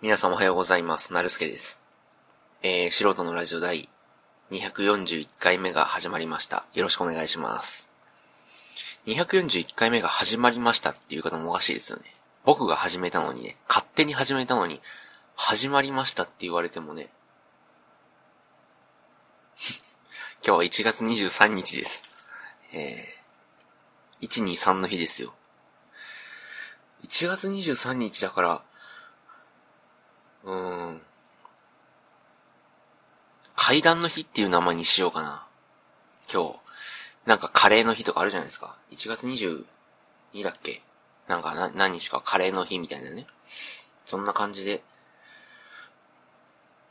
皆さんおはようございます。なるすけです。えー、素人のラジオ第241回目が始まりました。よろしくお願いします。241回目が始まりましたっていう方もおかしいですよね。僕が始めたのにね、勝手に始めたのに、始まりましたって言われてもね、今日は1月23日です。えー、123の日ですよ。1月23日だから、うん。階段の日っていう名前にしようかな。今日。なんかカレーの日とかあるじゃないですか。1月22だっけ？なんかな、何日かカレーの日みたいなね。そんな感じで。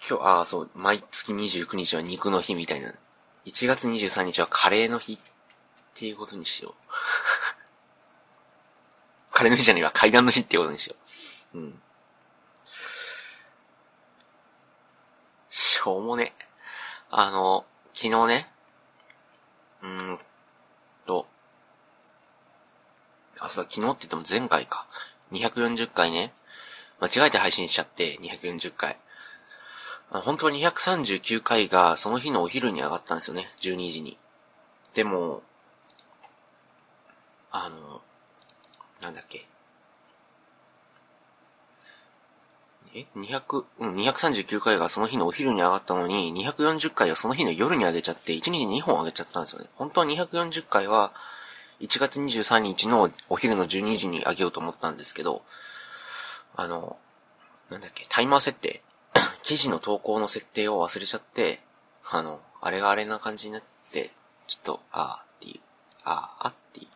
今日、ああ、そう、毎月29日は肉の日みたいな。1月23日はカレーの日っていうことにしよう。カレーの日じゃねえわ、階段の日っていうことにしよう。うん。しょうもね。あの、昨日ね、うーんと、あ、そうだ、昨日って言っても前回か。240回ね。間違えて配信しちゃって、240回。本当は239回がその日のお昼に上がったんですよね。12時に。でも、あの、なんだっけ。え ?200、うん、239回がその日のお昼に上がったのに、240回はその日の夜に上げちゃって、1日2本上げちゃったんですよね。本当は240回は、1月23日のお昼の12時に上げようと思ったんですけど、あの、なんだっけ、タイマー設定。記事の投稿の設定を忘れちゃって、あの、あれがあれな感じになって、ちょっと、あーっていう、あーあっていう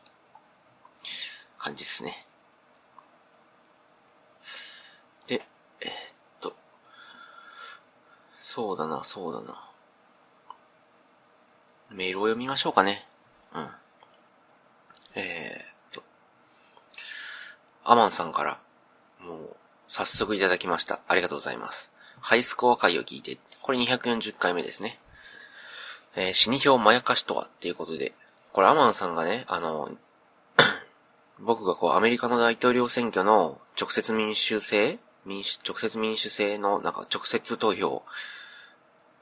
感じですね。で、えーっと、そうだな、そうだな。メールを読みましょうかね。うん。えーっと、アマンさんから、もう、早速いただきました。ありがとうございます。ハイスコア回を聞いて、これ240回目ですね。えー死に表まやかしとはっていうことで、これアマンさんがね、あの、僕がこうアメリカの大統領選挙の直接民主制民主、直接民主制のなんか直接投票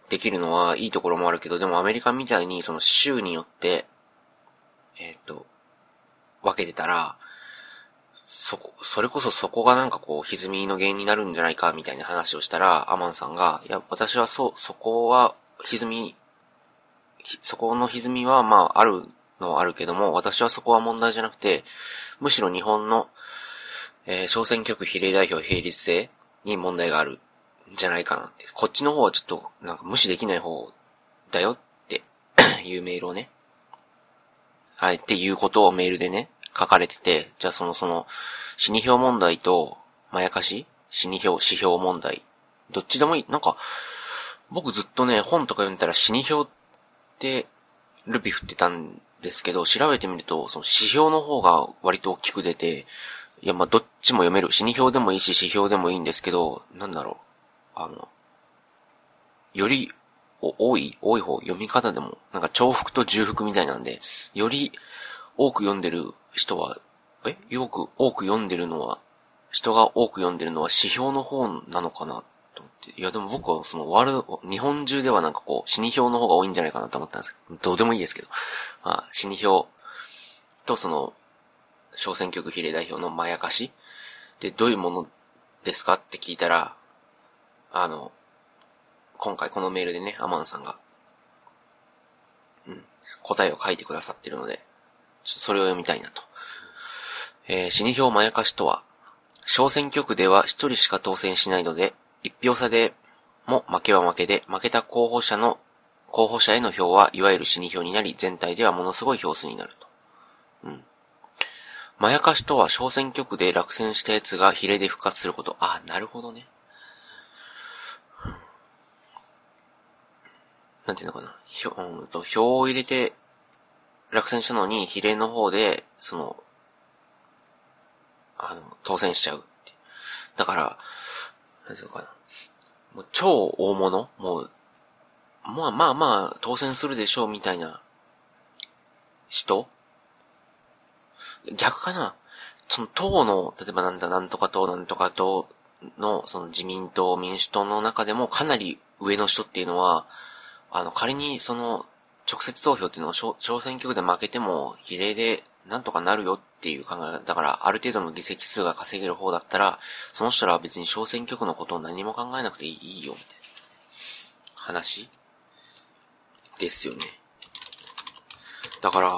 できるのはいいところもあるけど、でもアメリカみたいにその州によって、えーっと、分けてたら、そこ、それこそそこがなんかこう、歪みの原因になるんじゃないか、みたいな話をしたら、アマンさんが、いや、私はそう、そこは、歪み、そこの歪みは、まあ、あるのはあるけども、私はそこは問題じゃなくて、むしろ日本の、えー小選挙区比例代表並立制に問題がある。じゃないかなって。こっちの方はちょっと、なんか無視できない方だよって いうメールをね、はい、っていうことをメールでね、書かれてて、じゃあその、その、死に票問題と、まやかし死に票、死票問題。どっちでもいい。なんか、僕ずっとね、本とか読んでたら死に票って、ルピ振ってたんですけど、調べてみると、その死票の方が割と大きく出て、いや、まあ、どっちも読める。死に票でもいいし、死票でもいいんですけど、なんだろう。あの、より、多い多い方、読み方でも、なんか重複と重複みたいなんで、より多く読んでる人は、え？よく多く読んでるのは、人が多く読んでるのは指標の方なのかなと思って。いやでも僕はそのワールド、日本中ではなんかこう、死に票の方が多いんじゃないかなと思ったんですけど、どうでもいいですけど。まあ、死に票とその、小選挙区比例代表のまやかしで、どういうものですかって聞いたら、あの、今回このメールでね、アマンさんが、うん、答えを書いてくださってるので、ちょっとそれを読みたいなと。えー死に票まやかしとは、小選挙区では一人しか当選しないので、一票差でも負けは負けで、負けた候補者の、候補者への票はいわゆる死に票になり、全体ではものすごい票数になると。うん。まやかしとは小選挙区で落選したやつが比例で復活すること。あ、なるほどね。なんていうのかな。票、うんと、票を入れて落選したのに比例の方で、その、あの、当選しちゃう。だから、なんていうのかな。もう超大物？もう、まあまあまあ、当選するでしょうみたいな人？逆かな？その党の、例えばなんだ、なんとか党なんとか党の、その自民党、民主党の中でもかなり上の人っていうのは、あの、仮にその、直接投票っていうのを小選挙区で負けても比例でなんとかなるよっていう考え方だから、ある程度の議席数が稼げる方だったら、その人らは別に小選挙区のことを何も考えなくていいよ、みたいな話ですよね。だから、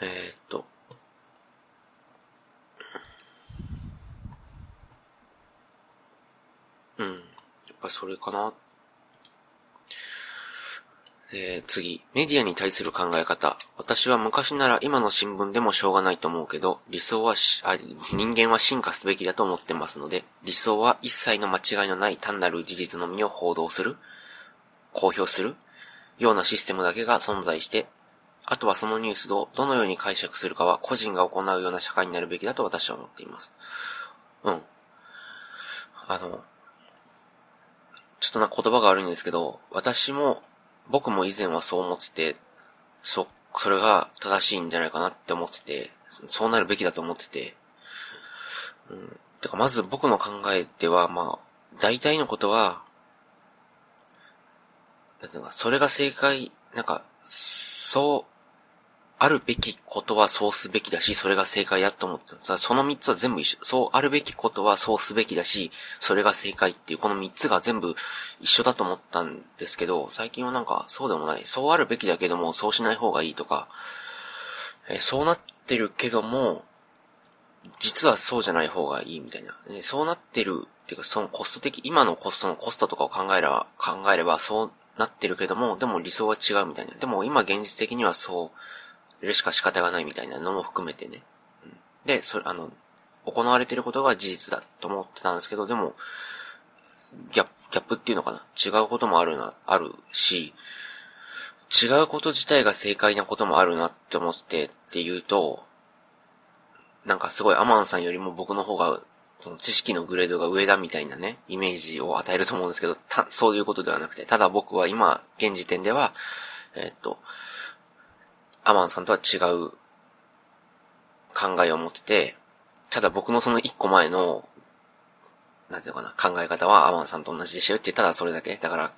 えー、っと、うん。やっぱそれかな。えー、次。メディアに対する考え方。私は昔なら今の新聞でもしょうがないと思うけど、理想はあ、人間は進化すべきだと思ってますので、理想は一切の間違いのない単なる事実のみを報道する、公表するようなシステムだけが存在して、あとはそのニュースをどのように解釈するかは個人が行うような社会になるべきだと私は思っています。うん。あの、ちょっとな言葉が悪いんですけど、私も僕も以前はそう思ってて、そ、それが正しいんじゃないかなって思ってて、そうなるべきだと思ってて、うん。てか、まず僕の考えでは、まあ、大体のことは、なんていうか、それが正解、なんか、そうあるべきことはそうすべきだし、それが正解だと思ってさ、その三つは全部一緒。そうあるべきことはそうすべきだし、それが正解っていう、この三つが全部一緒だと思ったんですけど、最近はなんかそうでもない。そうあるべきだけども、そうしない方がいいとか、えそうなってるけども、実はそうじゃない方がいいみたいな。そうなってるっていうか、そのコスト的、今のコストのコストとかを考えれば、考えればそうなってるけども、でも理想は違うみたいな。でも今現実的にはそう、るしか仕方がないみたいなのも含めてね。うん、で、それ、あの、行われてることが事実だと思ってたんですけど、でも、ギャップ、ギャップっていうのかな？違うこともあるな、あるし、違うこと自体が正解なこともあるなって思ってっていうと、なんかすごいアマンさんよりも僕の方が、その知識のグレードが上だみたいなね、イメージを与えると思うんですけど、た、そういうことではなくて、ただ僕は今、現時点では、えー、っと、アマンさんとは違う考えを持ってて、ただ僕のその一個前の、なんていうのかな、考え方はアマンさんと同じでしょってただそれだけ。だから、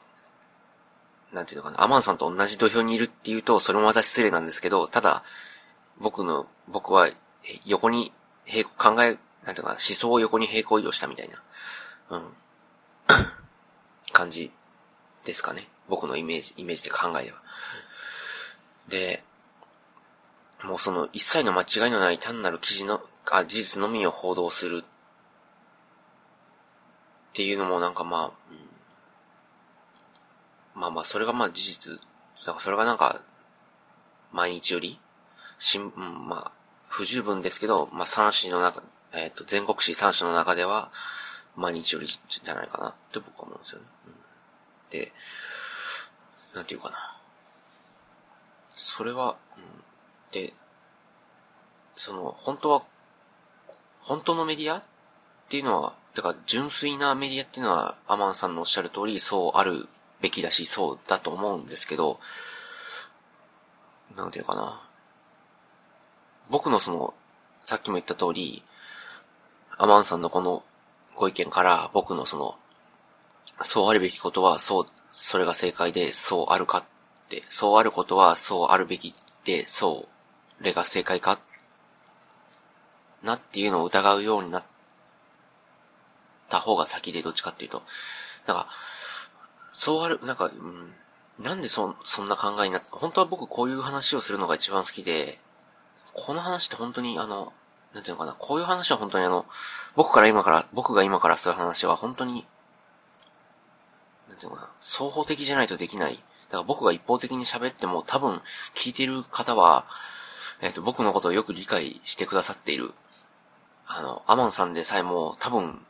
なんていうのかな、アマンさんと同じ土俵にいるっていうと、それもまた失礼なんですけど、ただ、僕の、僕は横に平行、考え、なんていうかな、思想を横に平行移動したみたいな、うん、感じですかね。僕のイメージ、イメージで考えでは。で、もうその一切の間違いのない単なる記事の、あ、事実のみを報道するっていうのもなんかまあ、うん、まあまあそれがまあ事実、だからそれがなんか、毎日より、しん、うん、まあ、不十分ですけど、まあ三紙の中、えっ、ー、と、全国紙三紙の中では、毎日よりじゃないかなって僕は思うんですよね。うん、で、なんていうかな。それは、うんで、その、本当は、本当のメディアっていうのは、てから、純粋なメディアっていうのは、アマンさんのおっしゃる通り、そうあるべきだし、そうだと思うんですけど、なんていうかな。僕のその、さっきも言った通り、アマンさんのこのご意見から、僕のその、そうあるべきことは、そう、それが正解で、そうあるかって、そうあることは、そうあるべきって、そうれが正解かなっていうのを疑うようになった方が先でどっちかっていうと。なんか、そうある、なんか、うん、なんでそ、そんな考えになった、本当は僕こういう話をするのが一番好きで、この話って本当にあの、なんていうのかな、こういう話は本当にあの、僕から今から、僕が今からする話は本当に、なんていうのかな、双方的じゃないとできない。だから僕が一方的に喋っても多分聞いてる方は、えっ、ー、と、僕のことをよく理解してくださっている、あの、アマンさんでさえも多分、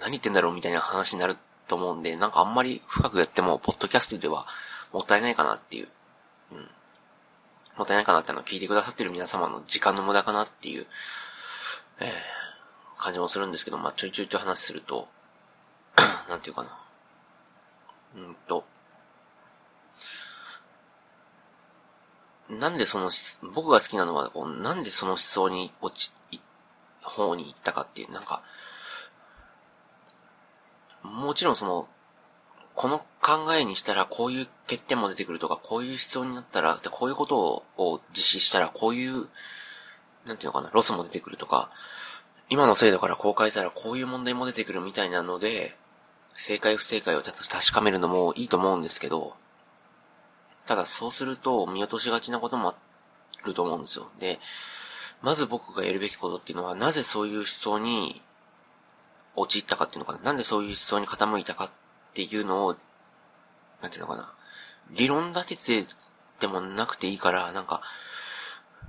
何言ってんだろうみたいな話になると思うんで、なんかあんまり深くやっても、ポッドキャストではもったいないかなっていう、うん。もったいないかなっての聞いてくださってる皆様の時間の無駄かなっていう、えー、感じもするんですけど、まあ、ちょいちょいと話すると、なんていうかな。うんと、なんでその、僕が好きなのは、こうなんでその思想に落ち、方に行ったかっていう、なんか、もちろんその、この考えにしたらこういう欠点も出てくるとか、こういう必要になったら、でこういうことを実施したらこういう、なんていうのかな、ロスも出てくるとか、今の制度からこう変えたらこういう問題も出てくるみたいなので、正解不正解を確かめるのもいいと思うんですけど、ただそうすると見落としがちなこともあると思うんですよ。で、まず僕がやるべきことっていうのは、なぜそういう思想に陥ったかっていうのかな。なんでそういう思想に傾いたかっていうのを、なんていうのかな。理論立ててでもなくていいから、なんか、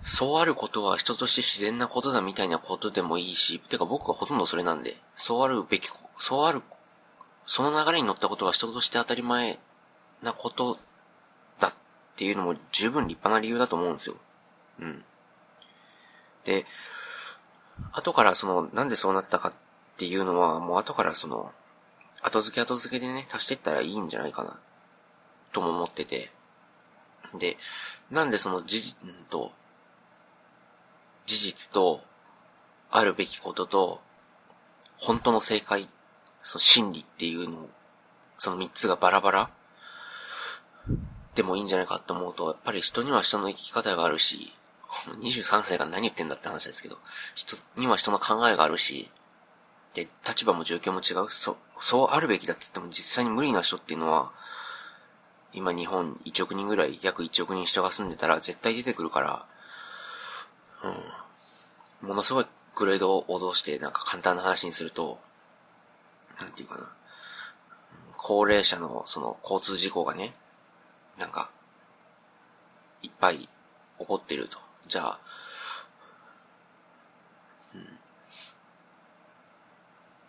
そうあることは人として自然なことだみたいなことでもいいし、てか僕はほとんどそれなんで、そうあるべき、そうある、その流れに乗ったことは人として当たり前なことっていうのも十分立派な理由だと思うんですよ。うん。で、後からその、なんでそうなったかっていうのは、もう後からその、後付け後付けでね、足していったらいいんじゃないかな、とも思ってて。で、なんでその事実と、事実と、あるべきことと、本当の正解、その真理っていうのその三つがバラバラでもいいんじゃないかって思うと、やっぱり人には人の生き方があるし、23歳が何言ってんだって話ですけど、人には人の考えがあるし、で、立場も状況も違う。そう、そうあるべきだって言っても実際に無理な人っていうのは、今日本1億人ぐらい、約1億人人が住んでたら絶対出てくるから、うん。ものすごいグレードを脅してなんか簡単な話にすると、なんていうかな。高齢者のその交通事故がね、なんか、いっぱい起こってると。じゃあ、うん。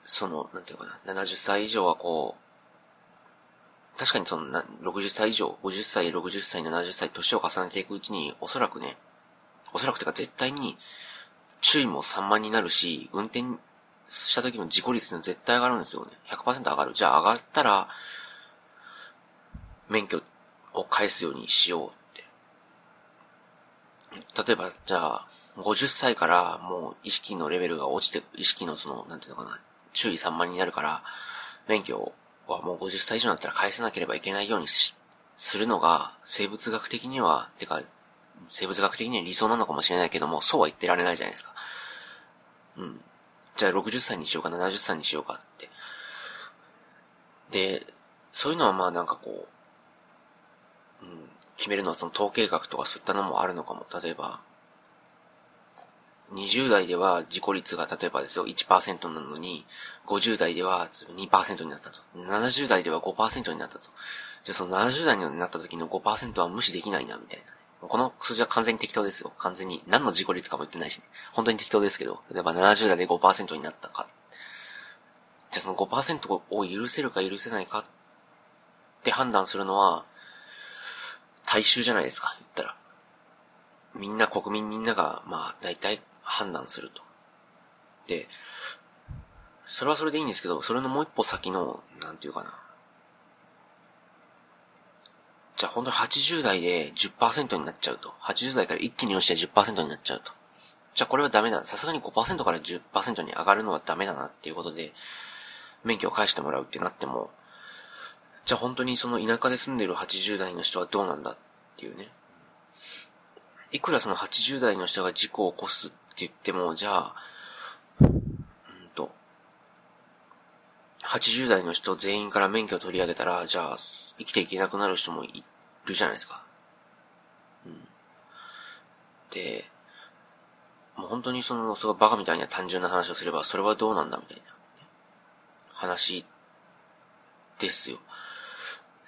その、なんていうかな、70歳以上はこう、確かにそのな、60歳以上、50歳、60歳、70歳、年を重ねていくうちに、おそらくね、おそらくてか絶対に、注意も散漫になるし、運転した時の事故率って絶対上がるんですよね。100%上がる。じゃあ上がったら、免許を返すようにしようって。例えば、じゃあ、50歳からもう意識のレベルが落ちて、意識のその、なんていうのかな、注意散漫になるから、免許はもう50歳以上になったら返さなければいけないようにし、するのが、生物学的には、てか、生物学的には理想なのかもしれないけども、そうは言ってられないじゃないですか。うん。じゃあ60歳にしようか、70歳にしようかって。で、そういうのはまあなんかこう、決めるのはその統計学とかそういったのもあるのかも。例えば、20代では事故率が例えばですよ、1%なのに、50代では2%になったと。70代では5%になったと。じゃあその70代になった時の5%は無視できないな、みたいなね。この数字は完全に適当ですよ。完全に。何の事故率かも言ってないしね。本当に適当ですけど、例えば70代で5%になったか。じゃあその5%を許せるか許せないかって判断するのは、大衆じゃないですか、言ったら。みんな、国民みんなが、まあ、大体判断すると。で、それはそれでいいんですけど、それのもう一歩先の、なんていうかな。じゃあ本当に80代で10%になっちゃうと。80代から一気に落ちて10%になっちゃうと。じゃあこれはダメだ。さすがに5%から10%に上がるのはダメだなっていうことで、免許を返してもらうってなっても、じゃあ本当にその田舎で住んでる80代の人はどうなんだっていうね。いくらその80代の人が事故を起こすって言っても、じゃあ、うんと、80代の人全員から免許を取り上げたら、じゃあ、生きていけなくなる人もいるじゃないですか。うん。で、もう本当にその、すごいバカみたいな単純な話をすれば、それはどうなんだみたいな、話ですよ。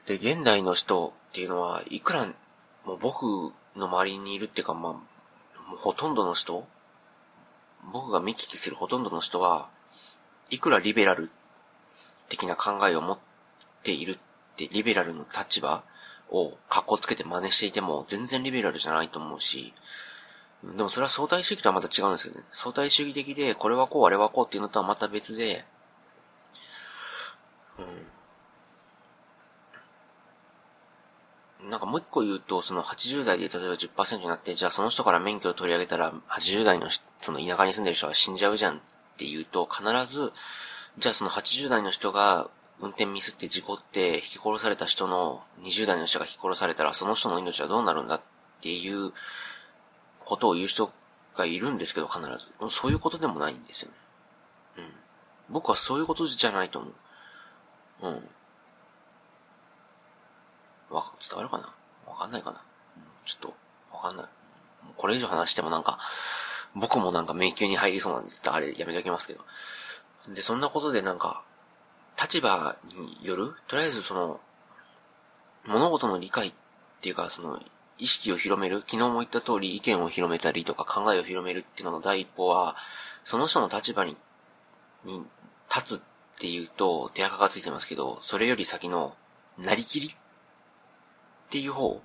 で、現代の人っていうのは、いくら、もう僕の周りにいるっていうか、まあ、もうほとんどの人僕が見聞きするほとんどの人は、いくらリベラル的な考えを持っているって、リベラルの立場を格好つけて真似していても、全然リベラルじゃないと思うし、でもそれは相対主義とはまた違うんですけどね。相対主義的で、これはこう、あれはこうっていうのとはまた別で、うん。なんかもう一個言うと、その80代で例えば10%になって、じゃあその人から免許を取り上げたら、80代のその田舎に住んでる人は死んじゃうじゃんって言うと、必ず、じゃあその80代の人が運転ミスって事故って引き殺された人の20代の人が引き殺されたらその人の命はどうなるんだっていうことを言う人がいるんですけど必ず。そういうことでもないんですよね。うん。僕はそういうことじゃないと思う。うん。わ、伝わるかな？わかんないかな、ちょっと、わかんない。これ以上話してもなんか、僕もなんか迷宮に入りそうなんで、あれやめときますけど。で、そんなことでなんか、立場による、とりあえずその、物事の理解っていうか、その、意識を広める、昨日も言った通り意見を広めたりとか考えを広めるっていうのの第一歩は、その人の立場に、に立つっていうと手垢がついてますけど、それより先の、なりきりっていう方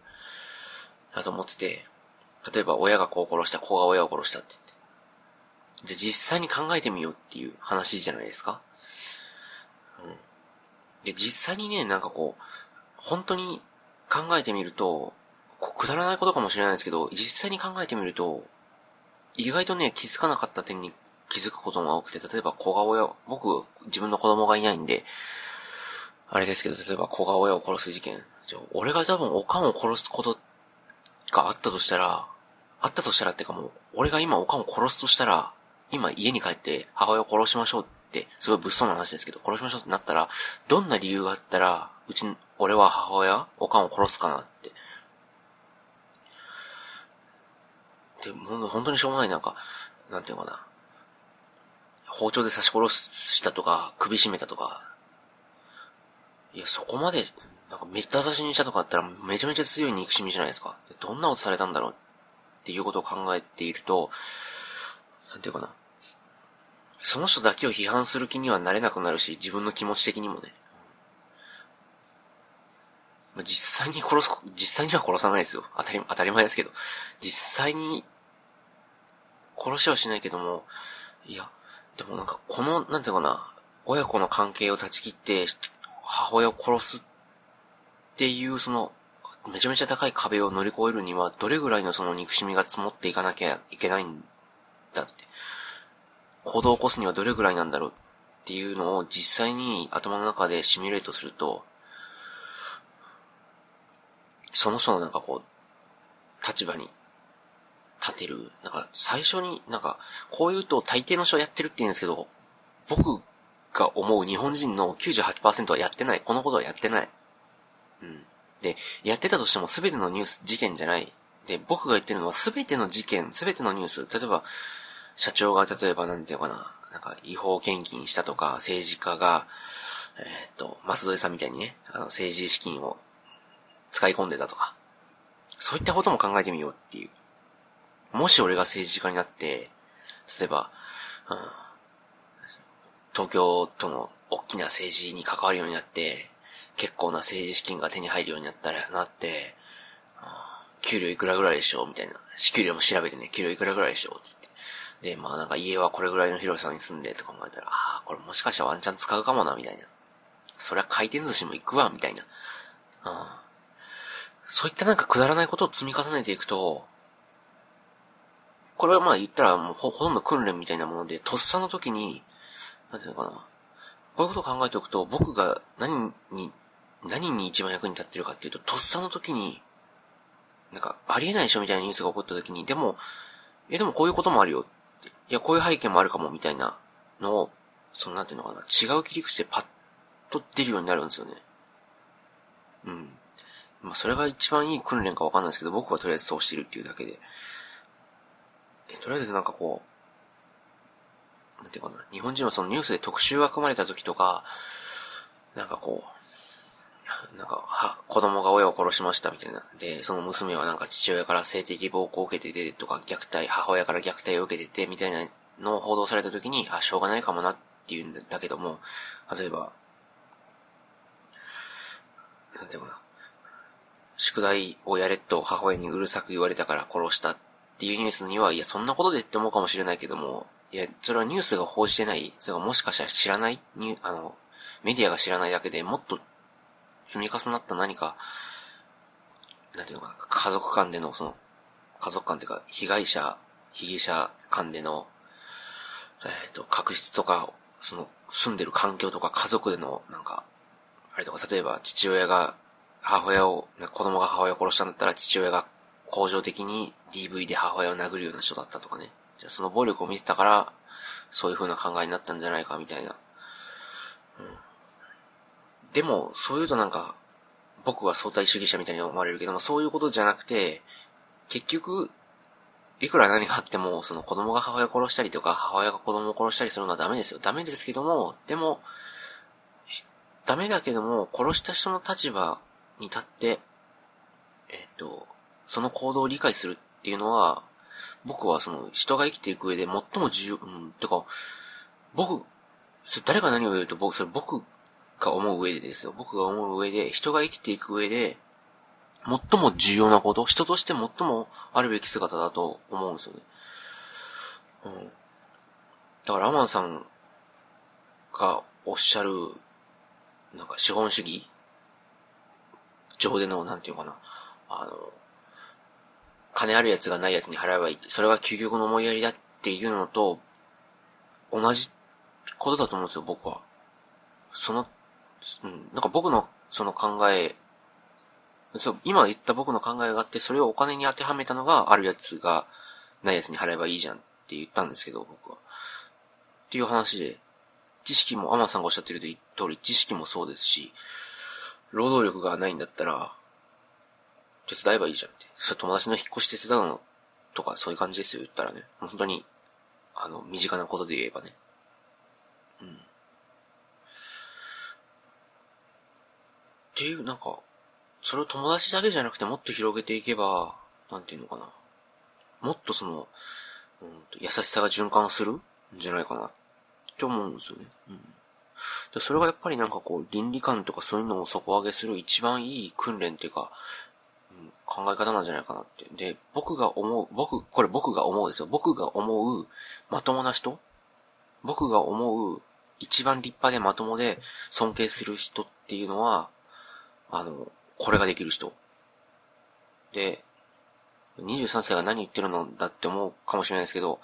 だと思ってて、例えば親が子を殺した、子が親を殺したって言って。じゃ実際に考えてみようっていう話じゃないですか。うん。で、実際にね、なんかこう、本当に考えてみると、くだらないことかもしれないですけど、実際に考えてみると、意外とね、気づかなかった点に気づくことも多くて、例えば子が親、僕、自分の子供がいないんで、あれですけど、例えば子が親を殺す事件。俺が多分おかんを殺すことがあったとしたら、あったとしたらってかもう、俺が今おかんを殺すとしたら、今家に帰って母親を殺しましょうって、すごい物騒な話ですけど、殺しましょうってなったら、どんな理由があったら、うち、俺は母親、おかんを殺すかなって。で、も本当にしょうもないなんか、なんていうのかな。包丁で刺し殺したとか、首絞めたとか。いや、そこまで、なんかめった刺しにしたとかあったらめちゃめちゃ強い憎しみじゃないですか。どんなことされたんだろうっていうことを考えていると、なんていうかな。その人だけを批判する気にはなれなくなるし、自分の気持ち的にもね。実際に殺す、実際には殺さないですよ。当たり、当たり前ですけど。実際に、殺しはしないけども、いや、でもなんかこの、なんていうかな、親子の関係を断ち切って、母親を殺すっていうその、めちゃめちゃ高い壁を乗り越えるには、どれぐらいのその憎しみが積もっていかなきゃいけないんだって。行動を起こすにはどれぐらいなんだろうっていうのを実際に頭の中でシミュレートすると、その人のなんかこう、立場に立てる。なんか最初になんか、こう言うと大抵の人はやってるって言うんですけど、僕が思う日本人の98%はやってない。このことはやってない。うん。で、やってたとしても全てのニュース、事件じゃない。で、僕が言ってるのは全ての事件、全てのニュース、例えば、社長が例えばなんていうのかな、なんか違法献金したとか、政治家が、えっ、と、松戸さんみたいにね、あの政治資金を使い込んでたとか、そういったことも考えてみようっていう。もし俺が政治家になって、例えば、うん、東京都の大きな政治に関わるようになって、結構な政治資金が手に入るようになったら、なって、給料いくらぐらいでしょう？みたいな。支給料も調べてね、給料いくらぐらいでしょう？つって。で、まあなんか家はこれぐらいの広さに住んでとか考えたら、ああ、これもしかしたらワンチャン使うかもな、みたいな。そりゃ回転寿司も行くわ、みたいな。うん。そういったなんかくだらないことを積み重ねていくと、これはまあ言ったらもうほとんど訓練みたいなもので、とっさの時に、なんていうのかな。こういうことを考えておくと、僕が何に何に一番役に立ってるかっていうと、とっさの時に、なんか、ありえないでしょみたいなニュースが起こった時に、でも、え、でもこういうこともあるよいや、こういう背景もあるかも、みたいなのを、その、なんていうのかな、違う切り口でパッと出るようになるんですよね。うん。まあ、それが一番いい訓練かわかんないですけど、僕はとりあえずそうしてるっていうだけで。え、とりあえずなんかこう、なんていうかな、日本人はそのニュースで特集が組まれた時とか、なんかこう、なんか、は、子供が親を殺しましたみたいな。で、その娘はなんか父親から性的暴行を受けててとか、虐待、母親から虐待を受けててみたいなのを報道された時に、あ、しょうがないかもなっていうんだけども、例えば、なんていうかな。宿題をやれと母親にうるさく言われたから殺したっていうニュースには、いや、そんなことでって思うかもしれないけども、いや、それはニュースが報じてない、それがもしかしたら知らないニュあの、メディアが知らないだけでもっと積み重なった何か、なんていうのかな、家族間でのその、家族間っていうか、被害者、被疑者間での、えっ、ー、と、確執とか、その、住んでる環境とか家族での、なんか、あれとか、例えば父親が母親を、子供が母親を殺したんだったら父親が恒常的に DV で母親を殴るような人だったとかね。じゃあその暴力を見てたから、そういう風な考えになったんじゃないかみたいな。でも、そう言うとなんか、僕は相対主義者みたいに思われるけども、そういうことじゃなくて、結局、いくら何があっても、その子供が母親を殺したりとか、母親が子供を殺したりするのはダメですよ。ダメですけども、でも、ダメだけども、殺した人の立場に立って、えっ、と、その行動を理解するっていうのは、僕はその人が生きていく上で最も重要、うん、てか、僕、それ誰が何を言うと僕、それ僕が思う上でですよ。僕が思う上で、人が生きていく上で、最も重要なこと、人として最もあるべき姿だと思うんですよね。うん。だからアマンさんがおっしゃる、なんか資本主義上での、なんていうかな、あの、金ある奴がない奴に払えばいい。それが究極の思いやりだっていうのと、同じことだと思うんですよ、僕は。その、うん、なんか僕のその考え、そう、今言った僕の考えがあって、それをお金に当てはめたのが、ある奴がない奴に払えばいいじゃんって言ったんですけど、僕は。っていう話で、知識も、アマさんがおっしゃってる通り、知識もそうですし、労働力がないんだったら、手伝えばいいじゃんって。それ友達の引っ越し手伝うのとかそういう感じですよ、言ったらね。本当に、あの、身近なことで言えばね。うん。っていう、なんか、それを友達だけじゃなくてもっと広げていけば、なんていうのかな。もっとその、うん、優しさが循環するんじゃないかなって思うんですよね。うん。でそれがやっぱりなんかこう、倫理観とかそういうのを底上げする一番いい訓練っていうか、うん考え方なんじゃないかなって。で、僕が思う、僕、これ僕が思うですよ。僕が思うまともな人僕が思う一番立派でまともで尊敬する人っていうのは、あの、これができる人。で、23歳が何言ってるのだって思うかもしれないですけど、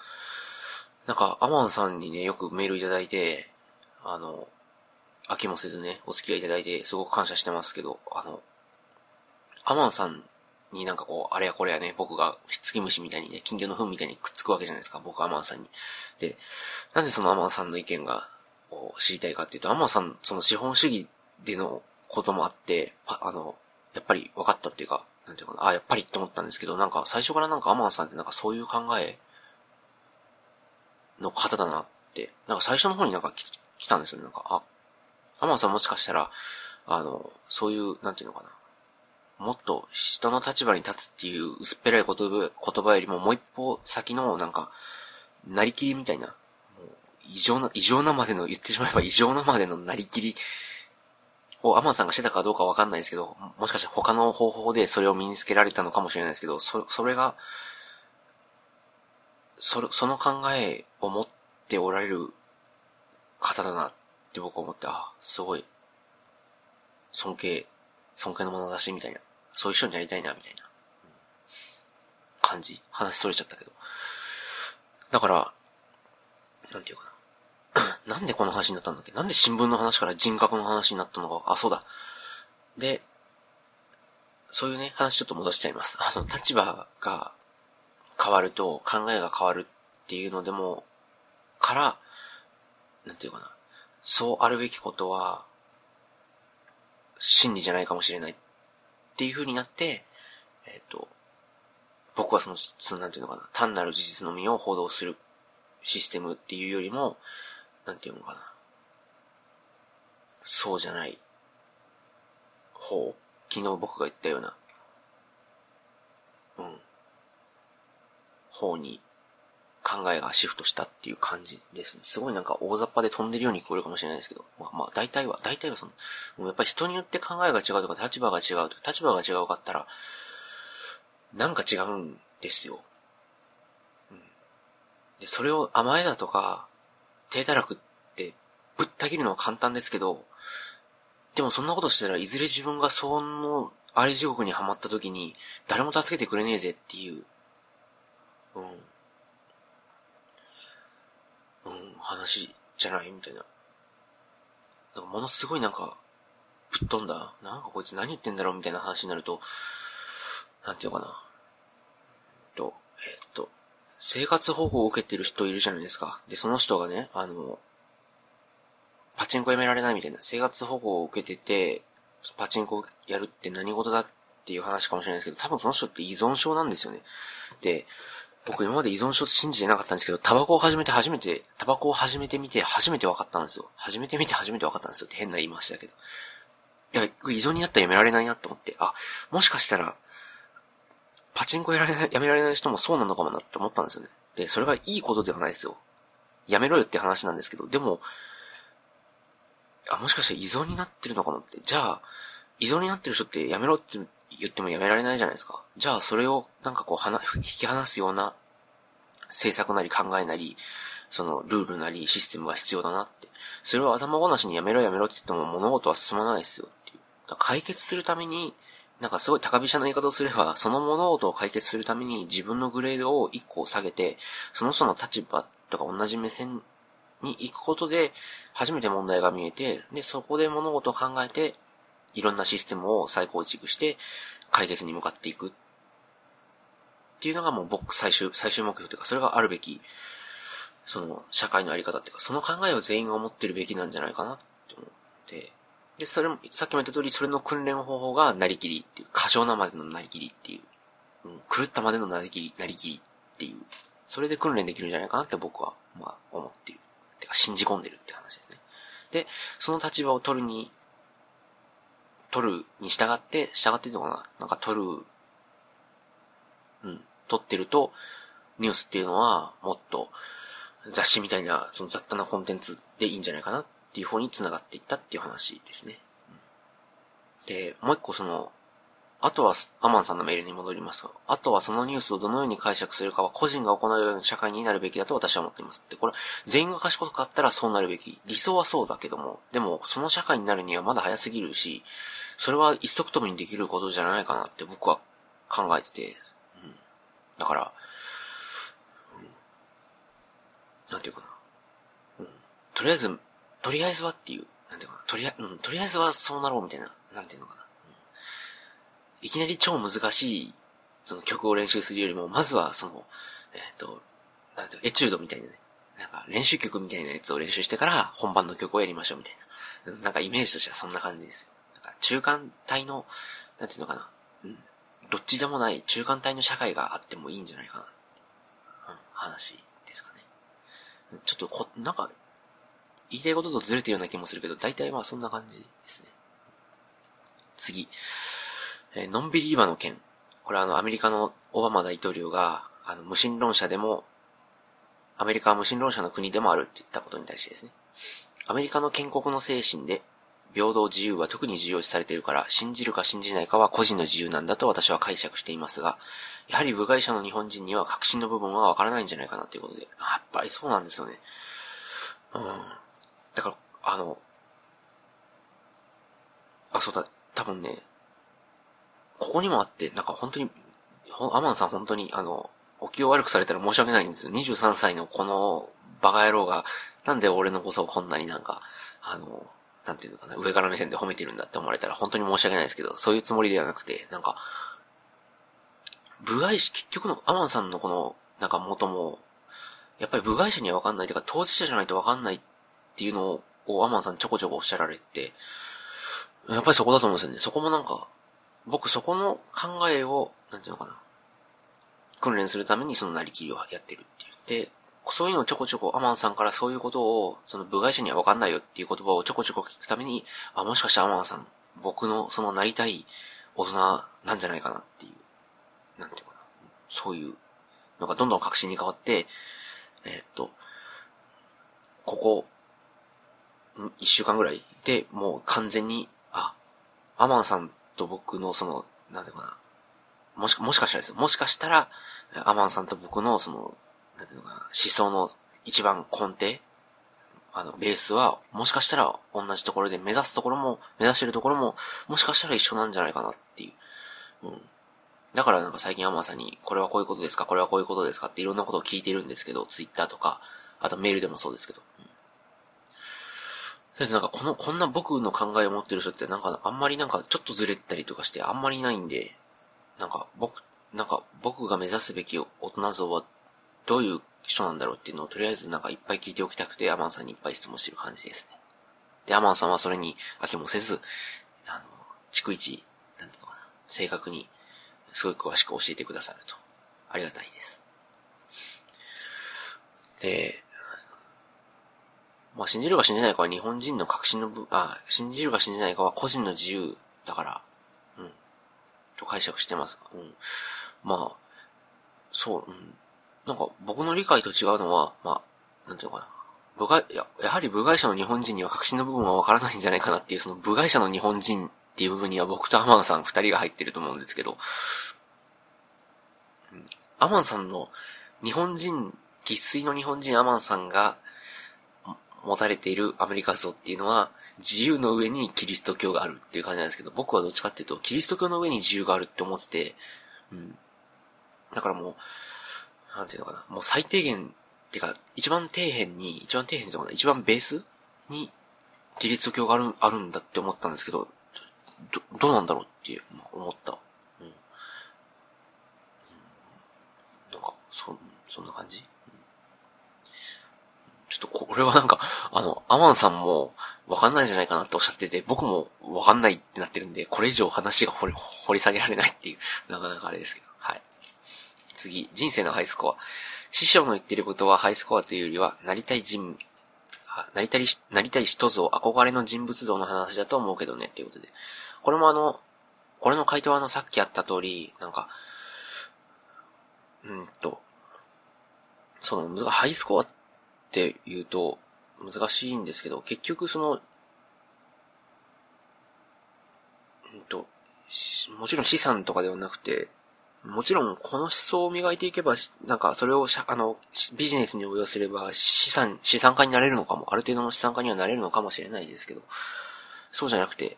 なんか、アマンさんにね、よくメールいただいて、あの、飽きもせずね、お付き合いいただいて、すごく感謝してますけど、あの、アマンさんになんかこう、あれやこれやね、僕が、月虫みたいにね、金魚の糞みたいにくっつくわけじゃないですか、僕アマンさんに。で、なんでそのアマンさんの意見が、を知りたいかっていうと、アマンさん、その資本主義でのこともあって、あの、やっぱり分かったっていうか、なんていうかな、あ、やっぱりって思ったんですけど、なんか最初からなんかアマンさんってなんかそういう考えの方だなって、なんか最初の方になんか来たんですよね、なんか、あ、アマンさんもしかしたら、あの、そういう、なんていうのかな、もっと人の立場に立つっていう薄っぺらい言葉言葉よりももう一歩先のなんか、なりきりみたいな、異常な、異常なまでの、言ってしまえば異常なまでのなりきりをアマンさんがしてたかどうかわかんないですけど、もしかして他の方法でそれを身につけられたのかもしれないですけど、そ、それが、そ、その考えを持っておられる方だなって僕は思って、あ、すごい、尊敬、尊敬の眼差しみたいな。そういう人になりたいな、みたいな、感じ。話取れちゃったけど。だから、なんていうかな。なんでこの話になったんだっけ？なんで新聞の話から人格の話になったのか？あ、そうだ。で、そういうね、話ちょっと戻しちゃいます。あの、立場が変わると考えが変わるっていうのでも、から、なんていうかな。そうあるべきことは、真理じゃないかもしれないっていう風になって、えっ、ー、と、僕はその、その、なんていうのかな、単なる事実のみを報道するシステムっていうよりも、なんていうのかな、そうじゃない方、昨日僕が言ったような、うん、方に考えがシフトしたっていう感じですね。すごいなんか大雑把で飛んでるように聞こえるかもしれないですけど、まあまあ大体は、大体はその、もうやっぱり人によって考えが違うとか立場が違うとか、立場が違うかったら、なんか違うんですよ。うん。で、それを甘えだとか、低たらくってぶった切るのは簡単ですけど、でもそんなことしたらいずれ自分がその、あれ地獄にはまった時に、誰も助けてくれねえぜっていう、うん。うん、話じゃないみたいな。なんかものすごいなんか、ぶっ飛んだ。なんかこいつ何言ってんだろうみたいな話になると、なんていうのかな。と、えー、っと、生活保護を受けてる人いるじゃないですか。で、その人がね、あの、パチンコやめられないみたいな、生活保護を受けてて、パチンコやるって何事だっていう話かもしれないですけど、多分その人って依存症なんですよね。で、僕今まで依存症って信じてなかったんですけど、タバコを始めて初めて、タバコを始めてみて初めて分かったんですよ。始めてみて初めて分かったんですよって変な言いましたけど。いや、依存になったらやめられないなと思って、あ、もしかしたら、パチンコやられない、やめられない人もそうなのかもなって思ったんですよね。で、それがいいことではないですよ。やめろよって話なんですけど、でも、あ、もしかして依存になってるのかもって。じゃあ、依存になってる人ってやめろって言ってもやめられないじゃないですか。じゃあ、それをなんかこう、はな、引き離すような政策なり考えなり、そのルールなりシステムが必要だなって。それを頭ごなしにやめろやめろって言っても物事は進まないですよっていう。解決するために、なんかすごい高飛車な言い方をすれば、その物事を解決するために自分のグレードを一個下げて、その人の立場とか同じ目線に行くことで、初めて問題が見えて、で、そこで物事を考えて、いろんなシステムを再構築して、解決に向かっていく。っていうのがもう僕最終、最終目標というか、それがあるべき、その、社会のあり方っていうか、その考えを全員が持ってるべきなんじゃないかな、で、それも、さっきも言った通り、それの訓練方法がなりきりっていう、過剰なまでのなりきりっていう、うん、狂ったまでのなりきり、なりきりっていう、それで訓練できるんじゃないかなって僕は、まあ、思っている。てか、信じ込んでるって話ですね。で、その立場を取るに、取るに従って、従っていいのかな？なんか取る、うん、取ってると、ニュースっていうのは、もっと、雑誌みたいな、その雑多なコンテンツでいいんじゃないかなっていう方に繋がっていったっていう話ですね。で、もう一個その、あとは、アマンさんのメールに戻ります、あとはそのニュースをどのように解釈するかは個人が行うような社会になるべきだと私は思っています。で、これ、全員が賢かったらそうなるべき。理想はそうだけども、でも、その社会になるにはまだ早すぎるし、それは一足飛びにできることじゃないかなって僕は考えてて、うん。だから、うん、なんていうかな。うん。とりあえず、とりあえずはっていう、なんていうかな、とりあ、うん、とりあえずはそうなろうみたいな、なんていうのかな。うん、いきなり超難しい、その曲を練習するよりも、まずはその、えっ、ー、と、なんていうエチュードみたいなね、なんか練習曲みたいなやつを練習してから本番の曲をやりましょうみたいな。なんかイメージとしてはそんな感じですよ。なんか中間体の、なんていうのかな。うん。どっちでもない中間体の社会があってもいいんじゃないかな。うん、話ですかね。ちょっとこ、なんか、言いたいこととずれてるような気もするけど、大体まあそんな感じですね。次。えー、ノンビリーバーの件。これはあの、アメリカのオバマ大統領が、あの、無神論者でも、アメリカは無神論者の国でもあるって言ったことに対してですね。アメリカの建国の精神で、平等自由は特に重要視されているから、信じるか信じないかは個人の自由なんだと私は解釈していますが、やはり部外者の日本人には確信の部分はわからないんじゃないかなということで、やっぱりそうなんですよね。うん。だから、あの、あ、そうだ、多分ね、ここにもあって、なんか本当に、アマンさん本当に、あの、お気を悪くされたら申し訳ないんですよ。23歳のこのバカ野郎が、なんで俺のことをこんなになんか、あの、なんていうのかな、上から目線で褒めてるんだって思われたら本当に申し訳ないですけど、そういうつもりではなくて、なんか、部外者、結局のアマンさんのこの、なんか元も、やっぱり部外者にはわかんないというか、当事者じゃないとわかんないっっていうのをアマンさんちょこちょこおっしゃられて、やっぱりそこだと思うんですよね。そこもなんか、僕そこの考えを、なんていうのかな。訓練するためにそのなりきりをやってるっていう。で、そういうのをちょこちょこアマンさんからそういうことを、その部外者にはわかんないよっていう言葉をちょこちょこ聞くために、あ、もしかしてアマンさん、僕のそのなりたい大人なんじゃないかなっていう、なんていうかな。そういうのがどんどん確信に変わって、えー、っと、ここ、一週間ぐらいで、もう完全に、あ、アマンさんと僕のその、なんていうかな。もし、もしかしたらですよ。もしかしたら、アマンさんと僕のその、なんていうのかな、思想の一番根底、あの、ベースは、もしかしたら同じところで目指すところも、目指してるところも、もしかしたら一緒なんじゃないかなっていう。うん。だからなんか最近アマンさんに、これはこういうことですかこれはこういうことですかっていろんなことを聞いてるんですけど、ツイッターとか、あとメールでもそうですけど。とりあえずなんかこの、こんな僕の考えを持ってる人ってなんかあんまりなんかちょっとずれたりとかしてあんまりないんで、なんか僕、なんか僕が目指すべき大人像はどういう人なんだろうっていうのをとりあえずなんかいっぱい聞いておきたくてアマンさんにいっぱい質問してる感じですね。で、アマンさんはそれに飽きもせず、あの、逐一、なんていうのかな、正確に、すごい詳しく教えてくださると。ありがたいです。で、まあ、信じるか信じないかは日本人の確信の部、あ、信じるか信じないかは個人の自由だから、うん、と解釈してますうん。まあ、そう、うん。なんか、僕の理解と違うのは、まあ、なんていうのかな。部外、や、やはり部外者の日本人には確信の部分はわからないんじゃないかなっていう、その部外者の日本人っていう部分には僕とアマンさん二人が入ってると思うんですけど、うん、アマンさんの日本人、喫水の日本人アマンさんが、持たれているアメリカ像っていうのは、自由の上にキリスト教があるっていう感じなんですけど、僕はどっちかっていうと、キリスト教の上に自由があるって思ってて、うん。だからもう、なんていうのかな、もう最低限、ってか、一番底辺に、一番底辺とかな、一番ベースに、キリスト教がある、あるんだって思ったんですけど、ど、どうなんだろうっていう、まあ、思った。うん、なんか、そ、そんな感じ？ちょっとこれはなんか、あの、アマンさんもわかんないんじゃないかなっておっしゃってて、僕もわかんないってなってるんで、これ以上話が掘り掘り下げられないっていう、なかなかあれですけど。はい。次、人生のハイスコア。師匠の言ってることはハイスコアというよりは、なりたい人、なりたい、なりたい人像、憧れの人物像の話だと思うけどね、っていうことで。これもあの、これの回答はあの、さっきあった通り、なんか、うんと、その、ハイスコアって言うと難しいんですけど、結局その、うんと、もちろん資産とかではなくて、もちろんこの思想を磨いていけば、なんかそれをしゃあの、ビジネスに応用すれば資産、資産家になれるのかも、ある程度の資産家にはなれるのかもしれないですけど、そうじゃなくて、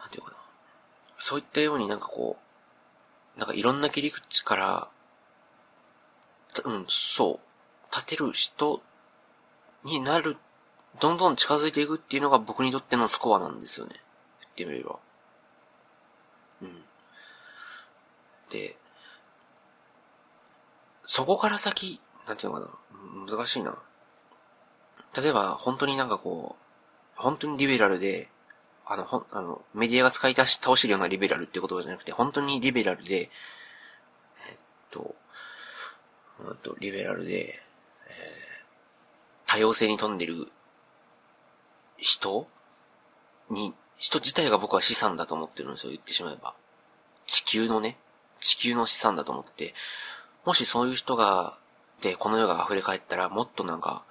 なんていうかな。そういったようになんかこう、なんかいろんな切り口から、うん、そう、立てる人になる、どんどん近づいていくっていうのが僕にとってのスコアなんですよね。言ってみれば。うん。で、そこから先、なんていうのかな、難しいな。例えば、本当になんかこう、本当にリベラルで、あの、ほん、あの、メディアが使い出し、倒してるようなリベラルって言葉じゃなくて、本当にリベラルで、えっと、うんと、リベラルで、多様性に富んでる人に、人自体が僕は資産だと思ってるんですよ、言ってしまえば。地球のね、地球の資産だと思って、もしそういう人が、で、この世が溢れ返ったら、もっとなんか、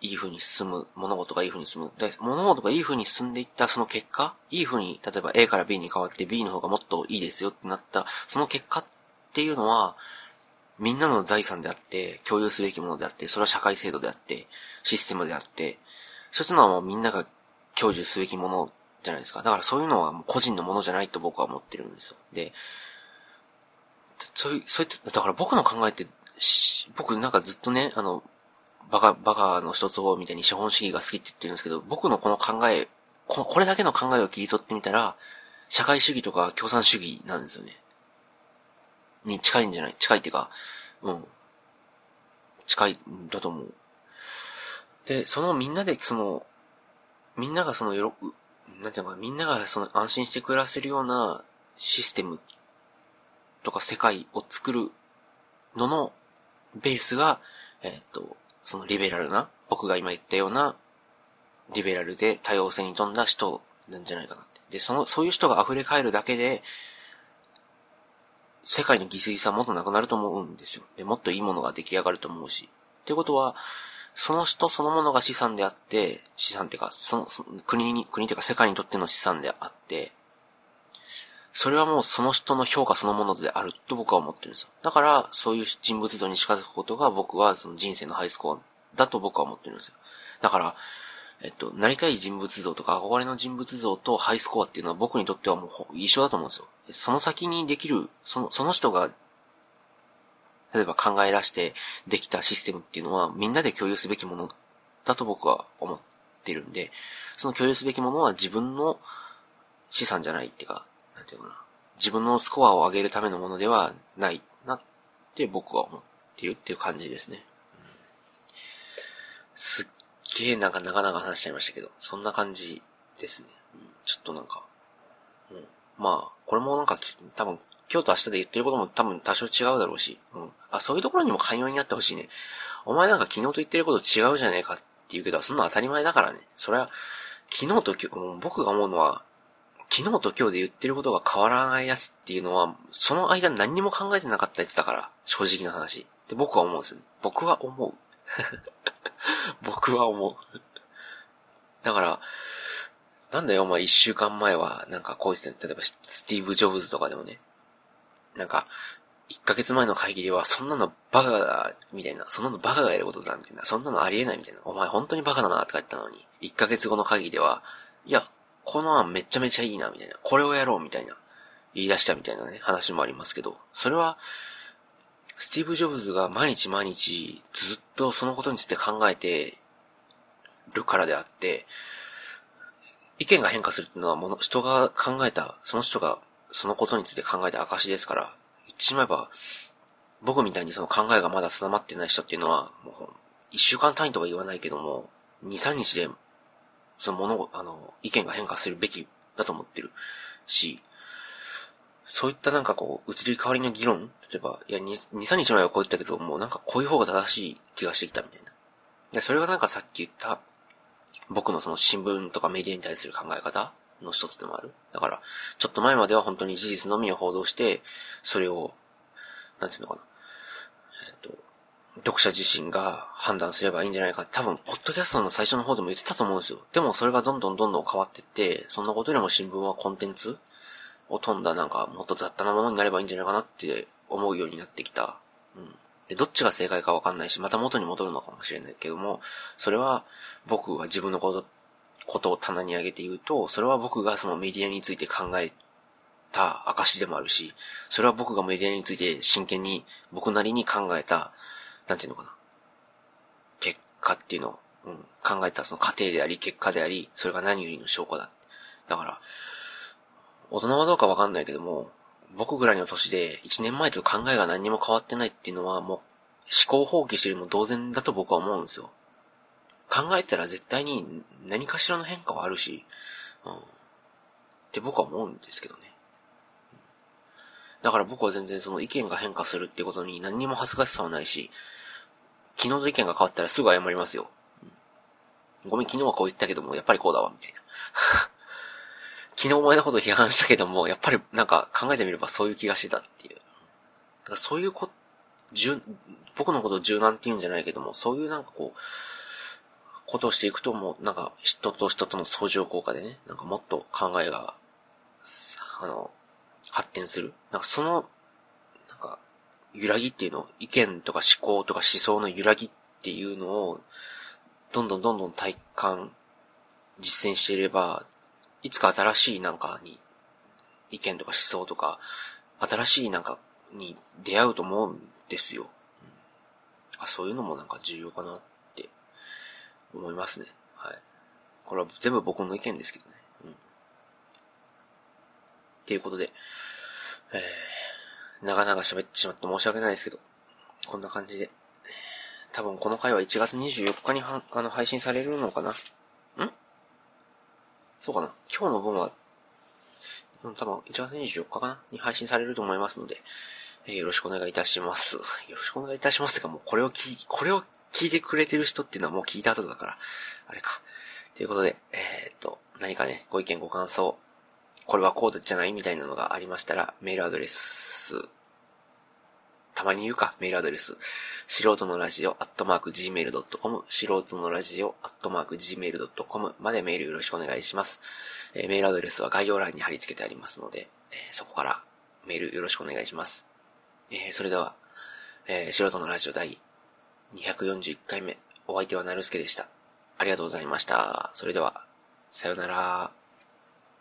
いい風に進む、物事がいい風に進む。で、物事がいい風に進んでいったその結果、いい風に、例えば A から B に変わって B の方がもっといいですよってなった、その結果っていうのは、みんなの財産であって、共有すべきものであって、それは社会制度であって、システムであって、そういったのはもうみんなが享受すべきものじゃないですか。だからそういうのはもう個人のものじゃないと僕は思ってるんですよ。で、そういう、そういった、だから僕の考えって、僕なんかずっとね、あの、バカ、バカの一つをみたいに資本主義が好きって言ってるんですけど、僕のこの考え、ここれだけの考えを切り取ってみたら、社会主義とか共産主義なんですよね。に近いんじゃない？近いっていうか、うん。近いんだと思う。で、そのみんなで、その、みんながその、よろ、なんていうのかみんながその安心して暮らせるようなシステムとか世界を作るののベースが、えっ、と、そのリベラルな、僕が今言ったような、リベラルで多様性に富んだ人なんじゃないかなって。で、その、そういう人が溢れ返るだけで、世界の犠牲さもっとなくなると思うんですよ。で、もっといいものが出来上がると思うし。ってことは、その人そのものが資産であって、資産ってか、その、その国に、国っていうか世界にとっての資産であって、それはもうその人の評価そのものであると僕は思ってるんですよ。だから、そういう人物像に近づくことが僕はその人生のハイスコアだと僕は思ってるんですよ。だから、えっと、なりたい人物像とか憧れの人物像とハイスコアっていうのは僕にとってはもう一緒だと思うんですよ。その先にできる、その、その人が、例えば考え出してできたシステムっていうのはみんなで共有すべきものだと僕は思ってるんで、その共有すべきものは自分の資産じゃないっていうか、なんていうかな。自分のスコアを上げるためのものではないなって僕は思ってるっていう感じですね。うん、すっげえなんか長々話しちゃいましたけど、そんな感じですね。うん、ちょっとなんか、うん、まあ、これもなんか多分今日と明日で言ってることも多分多少違うだろうし、うん。あ、そういうところにも寛容になってほしいね。お前なんか昨日と言ってること違うじゃねえかって言うけど、そんな当たり前だからね。それは、昨日と今日、僕が思うのは、昨日と今日で言ってることが変わらないやつっていうのは、その間何にも考えてなかったやつだから、正直な話。って僕は思うんですね。僕は思う。僕は思う。だから、なんだよ、お前一週間前は、なんかこう言って、例えばスティーブ・ジョブズとかでもね、なんか、一ヶ月前の会議では、そんなのバカだ、みたいな、そんなのバカがやることだ、みたいな、そんなのありえない、みたいな、お前本当にバカだな、って言ったのに、一ヶ月後の会議では、いや、この案めちゃめちゃいいな、みたいな、これをやろう、みたいな、言い出したみたいなね、話もありますけど、それは、スティーブ・ジョブズが毎日毎日ずっとそのことについて考えてるからであって、意見が変化するっていうのはもの、人が考えた、その人がそのことについて考えた証ですから、言ってしまえば、僕みたいにその考えがまだ定まってない人っていうのは、もう、一週間単位とは言わないけども、二、三日で、そのもの、あの、意見が変化するべきだと思ってるし、そういったなんかこう、移り変わりの議論例えば、いや、二、二三日前はこう言ったけど、もうなんかこういう方が正しい気がしてきたみたいな。いや、それはなんかさっき言った、僕のその新聞とかメディアに対する考え方の一つでもある。だから、ちょっと前までは本当に事実のみを報道して、それを、なんていうのかな。えっと、読者自身が判断すればいいんじゃないか多分、ポッドキャストの最初の方でも言ってたと思うんですよ。でもそれがどんどんどんどん変わってって、そんなことよりも新聞はコンテンツを飛んだなんかもっと雑多なものになればいいんじゃないかなって思うようになってきた。うん。で、どっちが正解かわかんないし、また元に戻るのかもしれないけども、それは僕は自分のことことを棚に上げて言うと、それは僕がそのメディアについて考えた証でもあるし、それは僕がメディアについて真剣に僕なりに考えた、なんていうのかな。結果っていうのを、うん、考えたその過程であり、結果であり、それが何よりの証拠だ。だから、大人はどうかわかんないけども、僕ぐらいの年で1年前と考えが何にも変わってないっていうのはもう思考放棄してるも同然だと僕は思うんですよ。考えたら絶対に何かしらの変化はあるし、うん。って僕は思うんですけどね。だから僕は全然その意見が変化するってことに何にも恥ずかしさはないし、昨日の意見が変わったらすぐ謝りますよ。うん、ごめん、昨日はこう言ったけども、やっぱりこうだわ、みたいな。昨日お前のこと批判したけども、やっぱりなんか考えてみればそういう気がしてたっていう。だからそういうこ、僕のことを柔軟って言うんじゃないけども、そういうなんかこう、ことをしていくともう、なんか、人と人との相乗効果でね、なんかもっと考えが、あの、発展する。なんかその、なんか、揺らぎっていうの、意見とか思考とか思想の揺らぎっていうのを、どんどんどんどん体感、実践していれば、いつか新しいなんかに、意見とか思想とか、新しいなんかに出会うと思うんですよ。うん、そういうのもなんか重要かなって思いますね。はい。これは全部僕の意見ですけどね。うん。っていうことで、えー、長々喋ってしまって申し訳ないですけど、こんな感じで。多分この回は1月24日にはあの配信されるのかな？ん？そうかな今日の分は、多分1月24日かな？に配信されると思いますので、えー、よろしくお願いいたします。よろしくお願いいたしますってかもうこれを聞これを聞いてくれてる人っていうのはもう聞いた後だから、あれか。ということで、えー、っと、何かね、ご意見ご感想、これはこうじゃないみたいなのがありましたら、メールアドレス、たまに言うか、メールアドレス、素人のラジオ、アットマーク、gmail.com、素人のラジオ、アットマーク、gmail.com までメールよろしくお願いします。えー、メールアドレスは概要欄に貼り付けてありますので、えー、そこからメールよろしくお願いします。えー、それでは、えー、素人のラジオ第241回目、お相手はなるすけでした。ありがとうございました。それでは、さよなら。